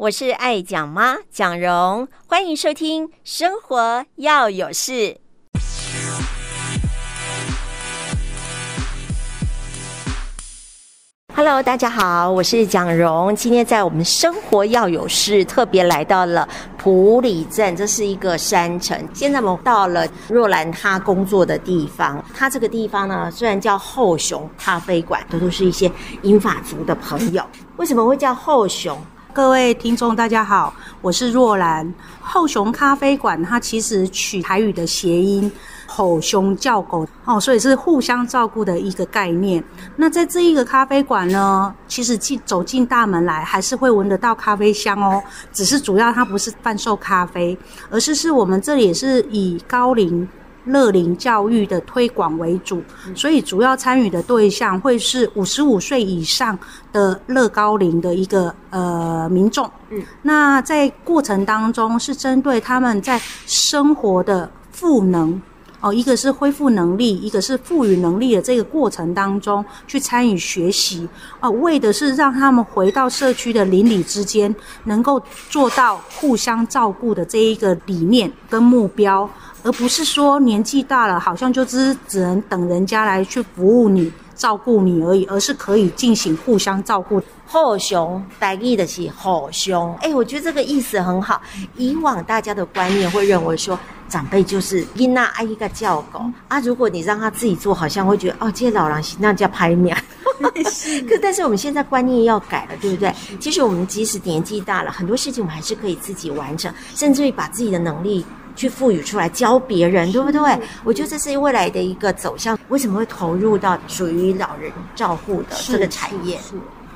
我是爱讲妈蒋蓉，欢迎收听《生活要有事》。Hello，大家好，我是蒋蓉。今天在我们生活要有事，特别来到了埔里镇，这是一个山城。现在我们到了若兰她工作的地方。她这个地方呢，虽然叫后熊咖啡馆，都都是一些英法族的朋友。为什么会叫后熊？各位听众，大家好，我是若兰。后熊咖啡馆，它其实取台语的谐音。吼熊叫狗哦，所以是互相照顾的一个概念。那在这一个咖啡馆呢，其实进走进大门来，还是会闻得到咖啡香哦。只是主要它不是贩售咖啡，而是是我们这里也是以高龄乐龄教育的推广为主，所以主要参与的对象会是五十五岁以上的乐高龄的一个呃民众。嗯，那在过程当中是针对他们在生活的赋能。哦，一个是恢复能力，一个是赋予能力的这个过程当中去参与学习，哦，为的是让他们回到社区的邻里之间，能够做到互相照顾的这一个理念跟目标，而不是说年纪大了，好像就只只能等人家来去服务你、照顾你而已，而是可以进行互相照顾。后熊台语的是后熊，哎，我觉得这个意思很好。以往大家的观念会认为说。长辈就是囡仔爱一个叫狗啊，如果你让他自己做，好像会觉得哦，这些老人那叫拍面。可但是我们现在观念要改了，对不对？其实我们即使年纪大了，很多事情我们还是可以自己完成，甚至于把自己的能力去赋予出来教别人，对不对？我觉得这是未来的一个走向。为什么会投入到属于老人照护的这个产业？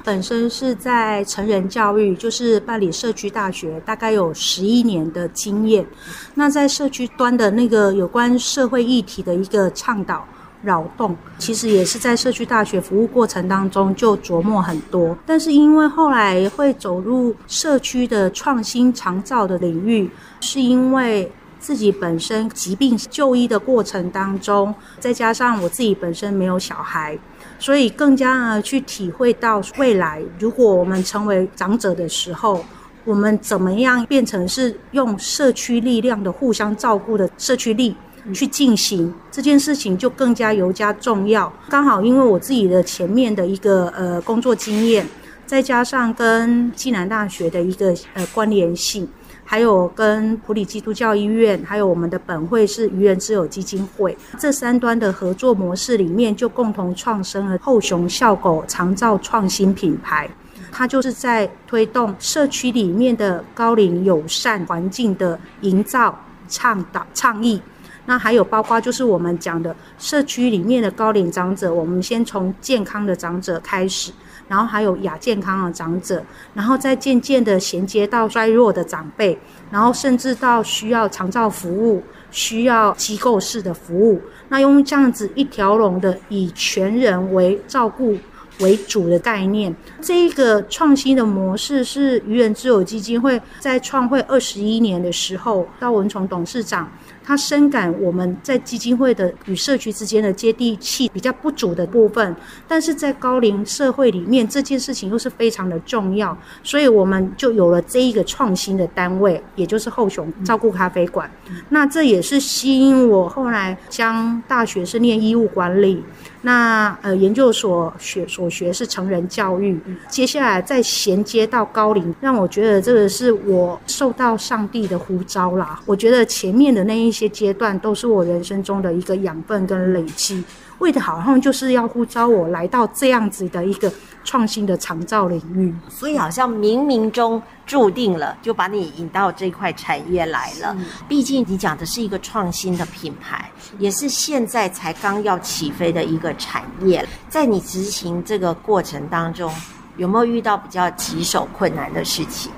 本身是在成人教育，就是办理社区大学，大概有十一年的经验。那在社区端的那个有关社会议题的一个倡导、扰动，其实也是在社区大学服务过程当中就琢磨很多。但是因为后来会走入社区的创新长照的领域，是因为自己本身疾病就医的过程当中，再加上我自己本身没有小孩。所以更加呢，去体会到未来，如果我们成为长者的时候，我们怎么样变成是用社区力量的互相照顾的社区力去进行这件事情，就更加尤加重要。刚好因为我自己的前面的一个呃工作经验，再加上跟暨南大学的一个呃关联性。还有跟普里基督教医院，还有我们的本会是愚人之友基金会，这三端的合作模式里面，就共同创生了后熊笑狗长照创新品牌。它就是在推动社区里面的高龄友善环境的营造、倡导、倡议。那还有包括就是我们讲的社区里面的高龄长者，我们先从健康的长者开始。然后还有亚健康的长者，然后再渐渐的衔接到衰弱的长辈，然后甚至到需要长照服务、需要机构式的服务，那用这样子一条龙的以全人为照顾为主的概念，这一个创新的模式是愚人之友基金会在创会二十一年的时候，到文崇董事长。他深感我们在基金会的与社区之间的接地气比较不足的部分，但是在高龄社会里面，这件事情又是非常的重要，所以我们就有了这一个创新的单位，也就是后熊照顾咖啡馆。那这也是吸引我后来将大学是念医务管理。那呃，研究所学所学是成人教育，接下来再衔接到高龄，让我觉得这个是我受到上帝的呼召啦。我觉得前面的那一些阶段都是我人生中的一个养分跟累积，为的好像就是要呼召我来到这样子的一个创新的长照领域，所以好像冥冥中注定了，就把你引到这块产业来了。毕竟你讲的是一个创新的品牌，也是现在才刚要起飞的一个产业。在你执行这个过程当中，有没有遇到比较棘手困难的事情？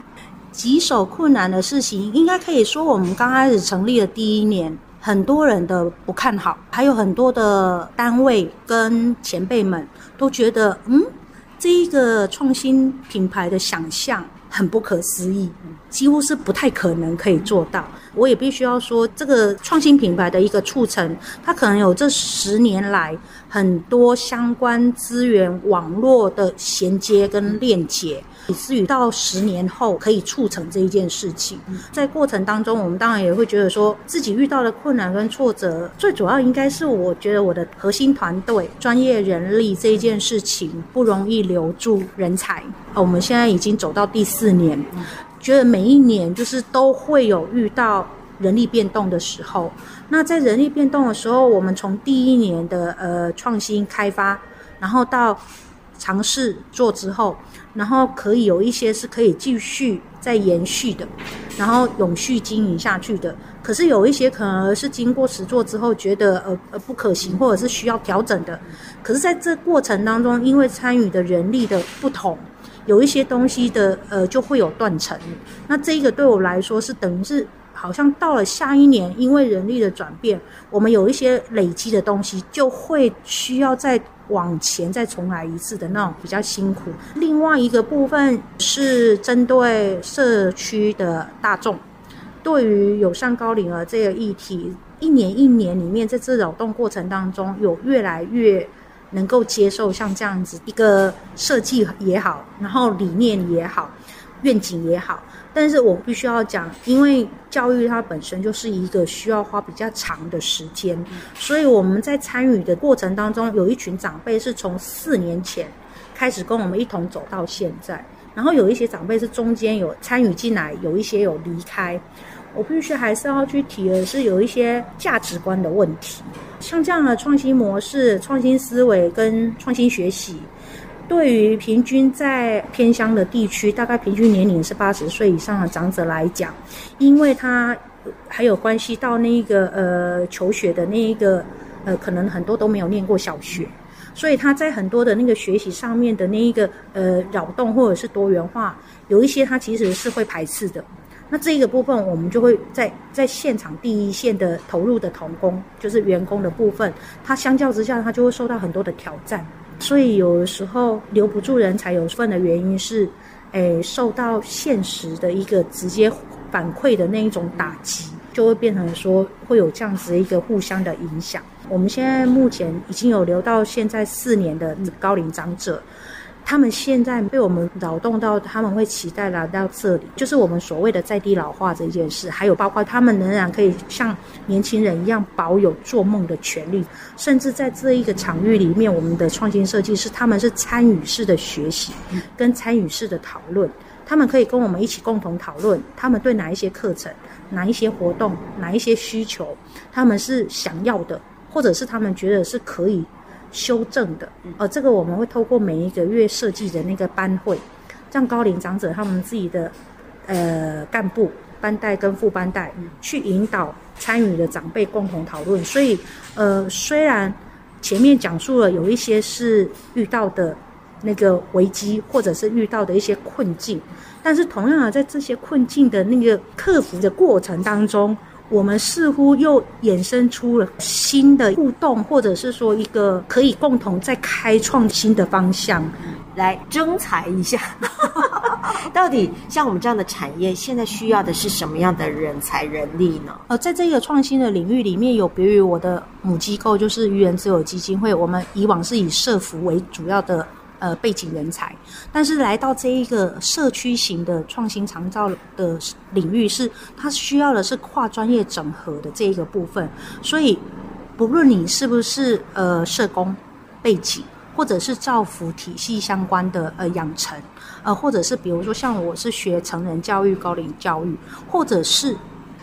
棘手困难的事情，应该可以说我们刚开始成立的第一年，很多人的不看好，还有很多的单位跟前辈们都觉得，嗯。这一个创新品牌的想象很不可思议，几乎是不太可能可以做到。我也必须要说，这个创新品牌的一个促成，它可能有这十年来很多相关资源网络的衔接跟链接。以至于到十年后可以促成这一件事情。在过程当中，我们当然也会觉得说自己遇到的困难跟挫折，最主要应该是我觉得我的核心团队、专业人力这一件事情不容易留住人才。我们现在已经走到第四年，觉得每一年就是都会有遇到人力变动的时候。那在人力变动的时候，我们从第一年的呃创新开发，然后到尝试做之后，然后可以有一些是可以继续再延续的，然后永续经营下去的。可是有一些可能是经过实作之后觉得呃呃不可行，或者是需要调整的。可是在这过程当中，因为参与的人力的不同，有一些东西的呃就会有断层。那这个对我来说是等于是。好像到了下一年，因为人力的转变，我们有一些累积的东西，就会需要再往前再重来一次的那种比较辛苦。另外一个部分是针对社区的大众，对于友善高龄儿这个议题，一年一年里面，在这劳动过程当中，有越来越能够接受像这样子一个设计也好，然后理念也好，愿景也好。但是我必须要讲，因为教育它本身就是一个需要花比较长的时间，所以我们在参与的过程当中，有一群长辈是从四年前开始跟我们一同走到现在，然后有一些长辈是中间有参与进来，有一些有离开。我必须还是要去提的是，有一些价值观的问题，像这样的创新模式、创新思维跟创新学习。对于平均在偏乡的地区，大概平均年龄是八十岁以上的长者来讲，因为他还有关系到那一个呃求学的那一个呃，可能很多都没有念过小学，所以他在很多的那个学习上面的那一个呃扰动或者是多元化，有一些他其实是会排斥的。那这一个部分，我们就会在在现场第一线的投入的同工，就是员工的部分，他相较之下，他就会受到很多的挑战。所以有的时候留不住人才，有份的原因是，诶，受到现实的一个直接反馈的那一种打击，就会变成说会有这样子一个互相的影响。我们现在目前已经有留到现在四年的高龄长者。他们现在被我们扰动到，他们会期待来到这里，就是我们所谓的在地老化这件事，还有包括他们仍然可以像年轻人一样保有做梦的权利，甚至在这一个场域里面，我们的创新设计是他们是参与式的学习，跟参与式的讨论，他们可以跟我们一起共同讨论，他们对哪一些课程、哪一些活动、哪一些需求，他们是想要的，或者是他们觉得是可以。修正的，呃，这个我们会透过每一个月设计的那个班会，让高龄长者他们自己的呃干部、班代跟副班代去引导参与的长辈共同讨论。所以，呃，虽然前面讲述了有一些是遇到的那个危机，或者是遇到的一些困境，但是同样的，在这些困境的那个克服的过程当中。我们似乎又衍生出了新的互动，或者是说一个可以共同再开创新的方向，来征才一下。到底像我们这样的产业，现在需要的是什么样的人才人力呢？呃，在这个创新的领域里面，有别于我的母机构，就是愚人之友基金会，我们以往是以社服为主要的。呃，背景人才，但是来到这一个社区型的创新长照的领域是，它需要的是跨专业整合的这一个部分。所以，不论你是不是呃社工背景，或者是造福体系相关的呃养成，呃，或者是比如说像我是学成人教育、高龄教育，或者是。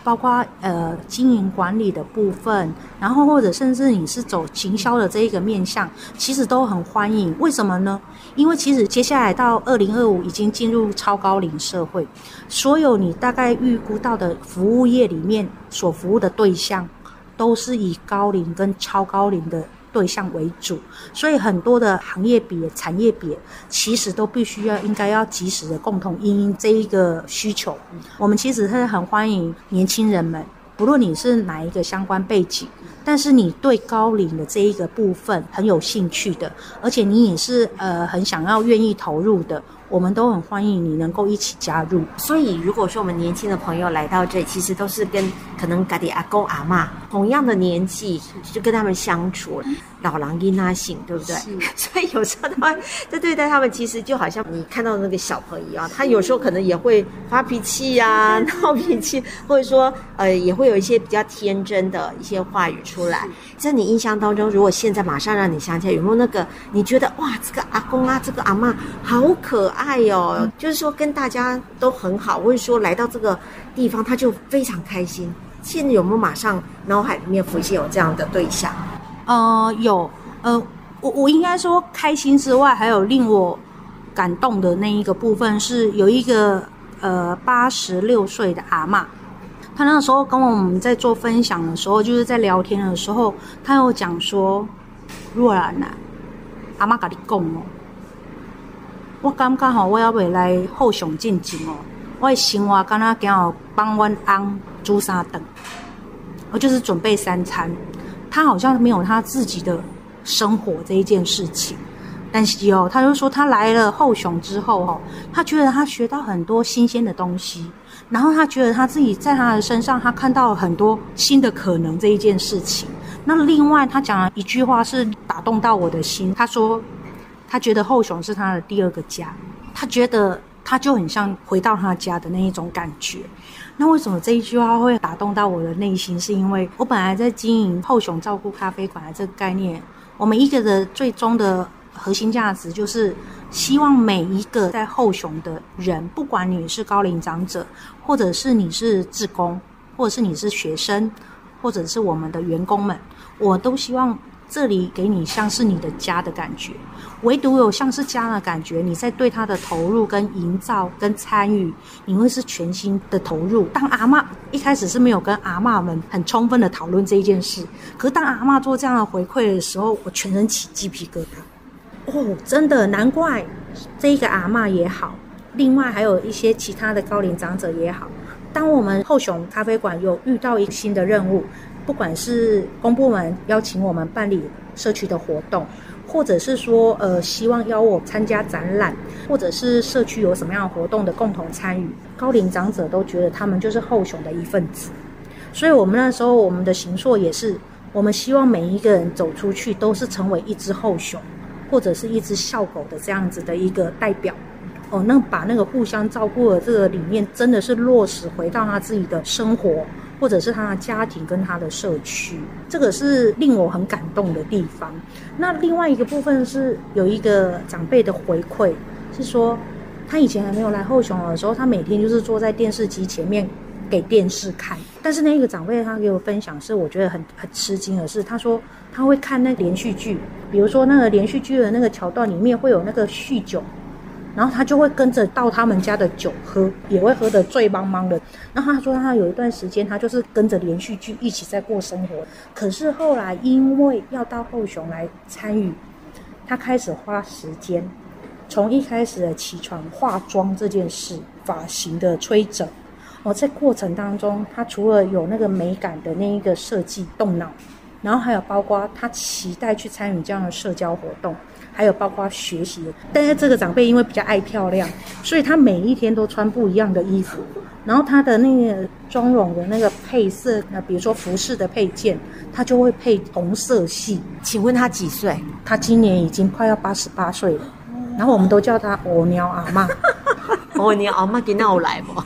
包括呃经营管理的部分，然后或者甚至你是走行销的这一个面向，其实都很欢迎。为什么呢？因为其实接下来到二零二五已经进入超高龄社会，所有你大概预估到的服务业里面所服务的对象，都是以高龄跟超高龄的。对象为主，所以很多的行业别、产业别，其实都必须要应该要及时的共同应应这一个需求。我们其实是很欢迎年轻人们，不论你是哪一个相关背景，但是你对高龄的这一个部分很有兴趣的，而且你也是呃很想要愿意投入的，我们都很欢迎你能够一起加入。所以，如果说我们年轻的朋友来到这里，其实都是跟可能家里阿公阿嬷同样的年纪，就跟他们相处，老狼跟他性，对不对？所以有时候他们在对待他们，其实就好像你看到的那个小朋友啊，他有时候可能也会发脾气呀、啊、闹脾气，或者说呃，也会有一些比较天真的一些话语出来。在你印象当中，如果现在马上让你想起来，有没有那个你觉得哇，这个阿公啊，这个阿嬷好可爱哦、嗯，就是说跟大家都很好，或者说来到这个地方他就非常开心。现在有没有马上脑海里面浮现有这样的对象？呃，有，呃，我我应该说开心之外，还有令我感动的那一个部分是有一个呃八十六岁的阿嬷。他那时候跟我们在做分享的时候，就是在聊天的时候，他有讲说：“若然呐，阿嬷跟你讲哦，我感觉吼，我要未来后上进前哦，我的生活敢若讲哦，帮阮翁煮三顿，我就是准备三餐。他好像没有他自己的生活这一件事情，但是哦，他就说他来了后熊之后哦，他觉得他学到很多新鲜的东西。”然后他觉得他自己在他的身上，他看到了很多新的可能这一件事情。那另外他讲了一句话是打动到我的心，他说他觉得后熊是他的第二个家，他觉得他就很像回到他家的那一种感觉。那为什么这一句话会打动到我的内心？是因为我本来在经营后熊照顾咖啡馆的这个概念，我们一个的最终的核心价值就是。希望每一个在后熊的人，不管你是高龄长者，或者是你是志工，或者是你是学生，或者是我们的员工们，我都希望这里给你像是你的家的感觉。唯独有像是家的感觉，你在对他的投入、跟营造、跟参与，你会是全心的投入。当阿嬷一开始是没有跟阿嬷们很充分的讨论这一件事，可是当阿嬷做这样的回馈的时候，我全身起鸡皮疙瘩。哦，真的难怪这个阿嬷也好，另外还有一些其他的高龄长者也好。当我们后熊咖啡馆有遇到一个新的任务，不管是公部门邀请我们办理社区的活动，或者是说呃希望邀我参加展览，或者是社区有什么样的活动的共同参与，高龄长者都觉得他们就是后熊的一份子。所以我们那时候我们的形塑也是，我们希望每一个人走出去都是成为一只后熊。或者是一只校狗的这样子的一个代表，哦，那把那个互相照顾的这个理念，真的是落实回到他自己的生活，或者是他的家庭跟他的社区，这个是令我很感动的地方。那另外一个部分是有一个长辈的回馈，是说他以前还没有来后熊的时候，他每天就是坐在电视机前面给电视看。但是那个长辈他给我分享是我觉得很很吃惊的是，他说。他会看那连续剧，比如说那个连续剧的那个桥段里面会有那个酗酒，然后他就会跟着到他们家的酒喝，也会喝得醉茫茫的。然后他说他有一段时间他就是跟着连续剧一起在过生活，可是后来因为要到后熊来参与，他开始花时间，从一开始的起床化妆这件事，发型的吹整，哦，在过程当中他除了有那个美感的那一个设计动脑。然后还有包括他期待去参与这样的社交活动，还有包括学习。但是这个长辈因为比较爱漂亮，所以他每一天都穿不一样的衣服。然后他的那个妆容的那个配色，那比如说服饰的配件，他就会配同色系。请问他几岁？他今年已经快要八十八岁了。然后我们都叫他“乌鸟阿嬷”。哦，你阿妈今天有来不？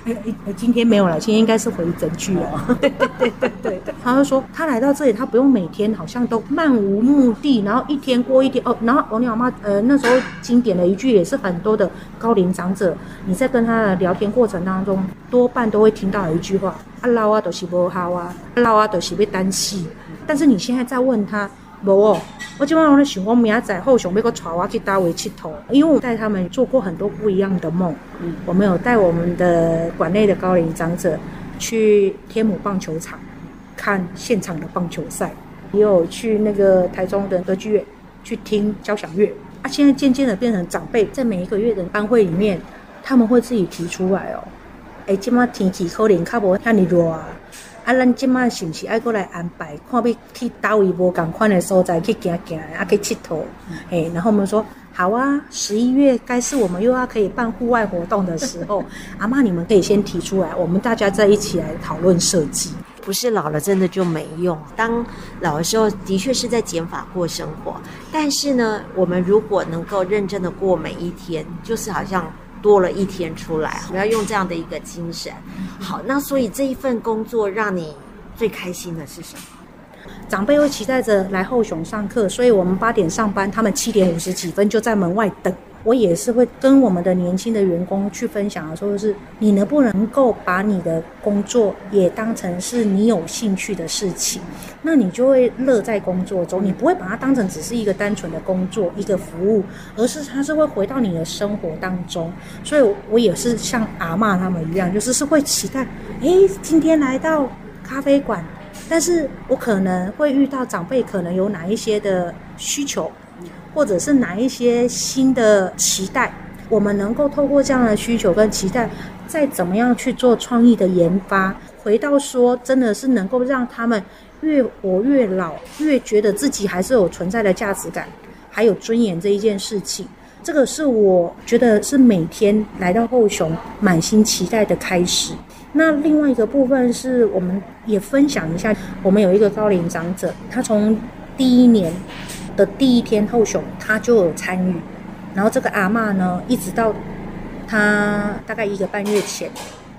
今天没有来，今天应该是回诊去了。对对对对对。他就说，他来到这里，他不用每天好像都漫无目的，然后一天过一天。哦，然后我你阿妈，呃，那时候经典的一句也是很多的高龄长者，你在跟他的聊天过程当中，多半都会听到的一句话：啊，老啊，都是不好啊，老啊，都是被担心。但是你现在在问他。无哦，我今晚我在想，我明仔后熊要个带我去大围佚佗，因为我带他们做过很多不一样的梦。嗯，我们有带我们的馆内的高龄长者去天母棒球场看现场的棒球赛，也有去那个台中的歌剧院去听交响乐。啊，现在渐渐的变成长辈，在每一个月的班会里面，他们会自己提出来哦。哎，今晚天气可能较无遐尼热啊。啊，咱即马是毋是爱过来安排，看要去倒位无共款的所在去行行，啊去佚佗，诶、嗯，然后我们说好啊，十一月该是我们又要可以办户外活动的时候，阿嬷你们可以先提出来，我们大家再一起来讨论设计。不是老了真的就没用，当老的时候的确是在减法过生活，但是呢，我们如果能够认真的过每一天，就是好像多了一天出来，我们要用这样的一个精神。好，那所以这一份工作让你最开心的是什么？长辈会期待着来后雄上课，所以我们八点上班，他们七点五十几分就在门外等。我也是会跟我们的年轻的员工去分享的，说是你能不能够把你的工作也当成是你有兴趣的事情，那你就会乐在工作中，你不会把它当成只是一个单纯的工作一个服务，而是它是会回到你的生活当中。所以我也是像阿嬷他们一样，就是是会期待，诶，今天来到咖啡馆。但是我可能会遇到长辈，可能有哪一些的需求，或者是哪一些新的期待，我们能够透过这样的需求跟期待，再怎么样去做创意的研发，回到说真的是能够让他们越活越老，越觉得自己还是有存在的价值感，还有尊严这一件事情，这个是我觉得是每天来到后雄满心期待的开始。那另外一个部分是，我们也分享一下，我们有一个高龄长者，他从第一年的第一天后雄，他就有参与，然后这个阿嬷呢，一直到他大概一个半月前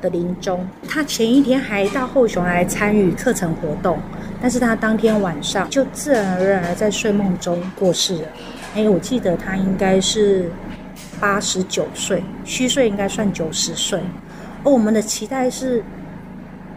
的临终，他前一天还到后雄来参与课程活动，但是他当天晚上就自然而然在睡梦中过世了。哎，我记得他应该是八十九岁，虚岁应该算九十岁。而我们的期待是，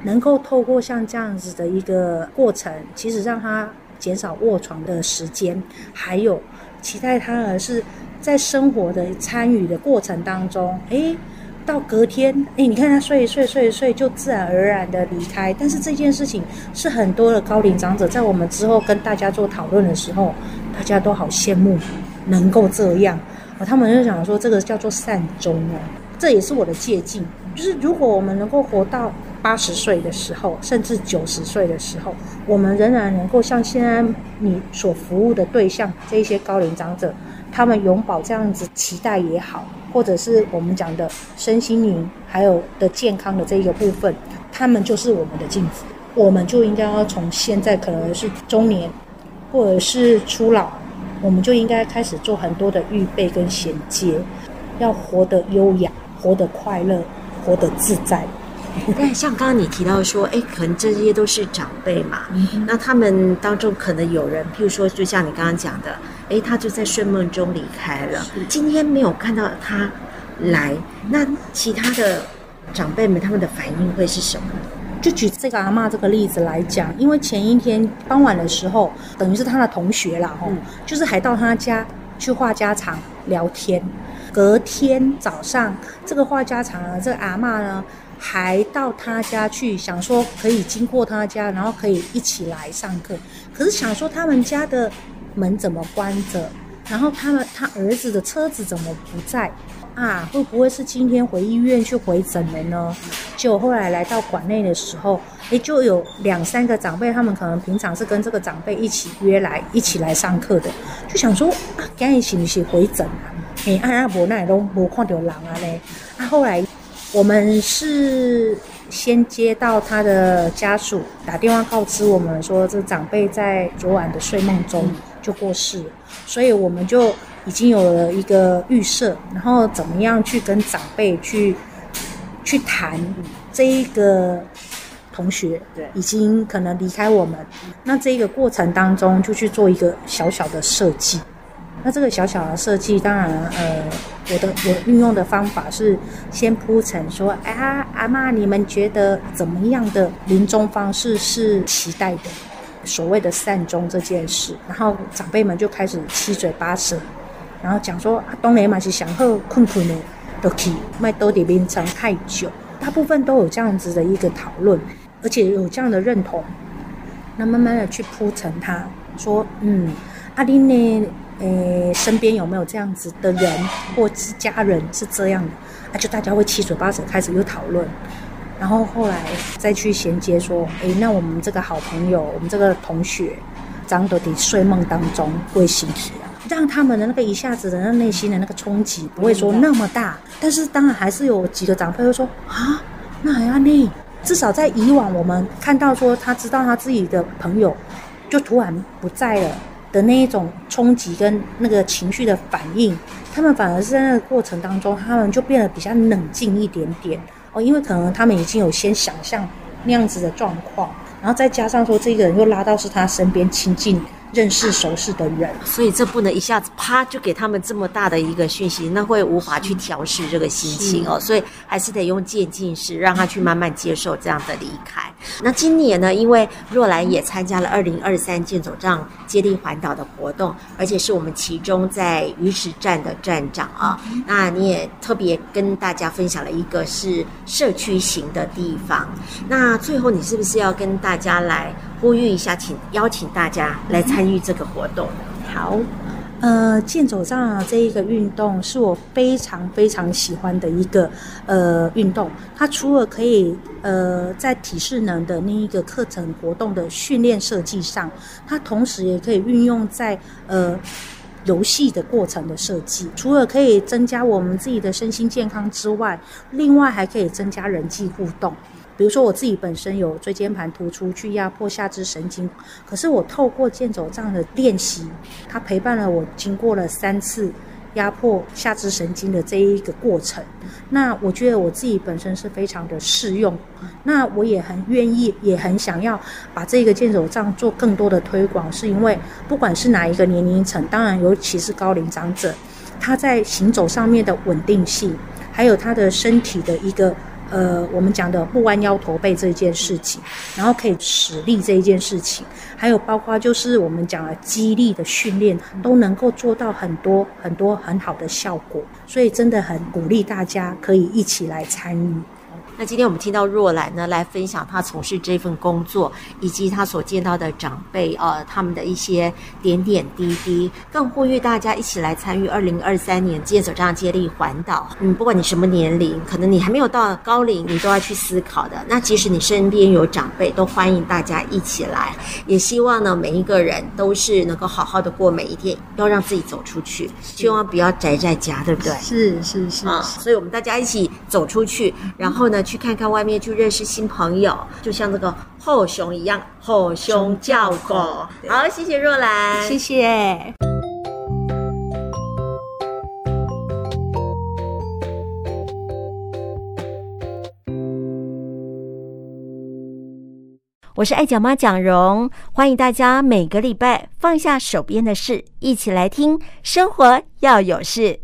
能够透过像这样子的一个过程，其实让他减少卧床的时间，还有期待他儿是在生活的参与的过程当中，诶，到隔天，诶，你看他睡一睡睡一睡就自然而然的离开。但是这件事情是很多的高龄长者在我们之后跟大家做讨论的时候，大家都好羡慕能够这样，而他们就想说这个叫做善终哦，这也是我的借镜。就是如果我们能够活到八十岁的时候，甚至九十岁的时候，我们仍然能够像现在你所服务的对象这一些高龄长者，他们永葆这样子期待也好，或者是我们讲的身心灵还有的健康的这一个部分，他们就是我们的镜子。我们就应该要从现在可能是中年，或者是初老，我们就应该开始做很多的预备跟衔接，要活得优雅，活得快乐。活得自在，但像刚刚你提到说，哎，可能这些都是长辈嘛，嗯、那他们当中可能有人，譬如说，就像你刚刚讲的，哎，他就在睡梦中离开了，是今天没有看到他来，那其他的长辈们他们的反应会是什么？就举这个阿嬷这个例子来讲，因为前一天傍晚的时候，等于是他的同学啦，吼、嗯，就是还到他家去话家常聊天。隔天早上，这个话家常啊，这个阿嬷呢，还到他家去，想说可以经过他家，然后可以一起来上课。可是想说他们家的门怎么关着？然后他们他儿子的车子怎么不在？啊，会不会是今天回医院去回诊了呢？就后来来到馆内的时候，诶，就有两三个长辈，他们可能平常是跟这个长辈一起约来一起来上课的，就想说啊，赶紧是不是回诊啊？哎，阿阿伯那里都没看到人啊嘞。那后来我们是先接到他的家属打电话告知我们说，这长辈在昨晚的睡梦中就过世，所以我们就已经有了一个预设，然后怎么样去跟长辈去去谈这一个同学，对，已经可能离开我们，那这一个过程当中就去做一个小小的设计。那这个小小的设计，当然，呃，我的我运用的方法是先铺陈说，啊，阿嬷，你们觉得怎么样的临终方式是期待的？所谓的善终这件事，然后长辈们就开始七嘴八舌，然后讲说，啊，当然嘛是想喝困困的都可以，卖多点冰藏太久，大部分都有这样子的一个讨论，而且有这样的认同，那慢慢的去铺陈他，说，嗯，阿玲呢？诶，身边有没有这样子的人，或是家人是这样的？啊，就大家会七嘴八舌开始又讨论，然后后来再去衔接说，诶，那我们这个好朋友，我们这个同学，张德迪睡梦当中会醒起啊，让他们的那个一下子的那内心的那个冲击不会说那么大。但是当然还是有几个长辈会说啊，那还要那？至少在以往我们看到说他知道他自己的朋友就突然不在了的那一种冲击跟那个情绪的反应，他们反而是在那个过程当中，他们就变得比较冷静一点点哦，因为可能他们已经有先想象那样子的状况。然后再加上说，这个人又拉到是他身边亲近、认识、熟识的人，所以这不能一下子啪就给他们这么大的一个讯息，那会无法去调试这个心情哦。所以还是得用渐进式，让他去慢慢接受这样的离开。那今年呢，因为若兰也参加了二零二三健走杖接力环岛的活动，而且是我们其中在鱼池站的站长啊，那你也特别跟大家分享了一个是社区型的地方。那最后你是不是要跟大家来呼吁一下，请邀请大家来参与这个活动？好。呃，健走杖这一个运动是我非常非常喜欢的一个呃运动。它除了可以呃在体适能的那一个课程活动的训练设计上，它同时也可以运用在呃游戏的过程的设计。除了可以增加我们自己的身心健康之外，另外还可以增加人际互动。比如说我自己本身有椎间盘突出，去压迫下肢神经，可是我透过健走杖的练习，它陪伴了我经过了三次压迫下肢神经的这一个过程。那我觉得我自己本身是非常的适用，那我也很愿意，也很想要把这个健走杖做更多的推广，是因为不管是哪一个年龄层，当然尤其是高龄长者，他在行走上面的稳定性，还有他的身体的一个。呃，我们讲的不弯腰驼背这件事情，然后可以使力这一件事情，还有包括就是我们讲的肌力的训练，都能够做到很多很多很好的效果，所以真的很鼓励大家可以一起来参与。那今天我们听到若兰呢，来分享她从事这份工作，以及她所见到的长辈呃，他们的一些点点滴滴，更呼吁大家一起来参与二零二三年健走杖接力环岛。嗯，不管你什么年龄，可能你还没有到高龄，你都要去思考的。那即使你身边有长辈，都欢迎大家一起来。也希望呢，每一个人都是能够好好的过每一天，要让自己走出去，千万不要宅在家，对不对？是是是啊，所以我们大家一起走出去，然后呢，去看看外面，去认识新朋友，就像这个后熊一样，后熊叫狗。好，谢谢若兰，谢谢。我是爱讲妈蒋蓉，欢迎大家每个礼拜放下手边的事，一起来听生活要有事。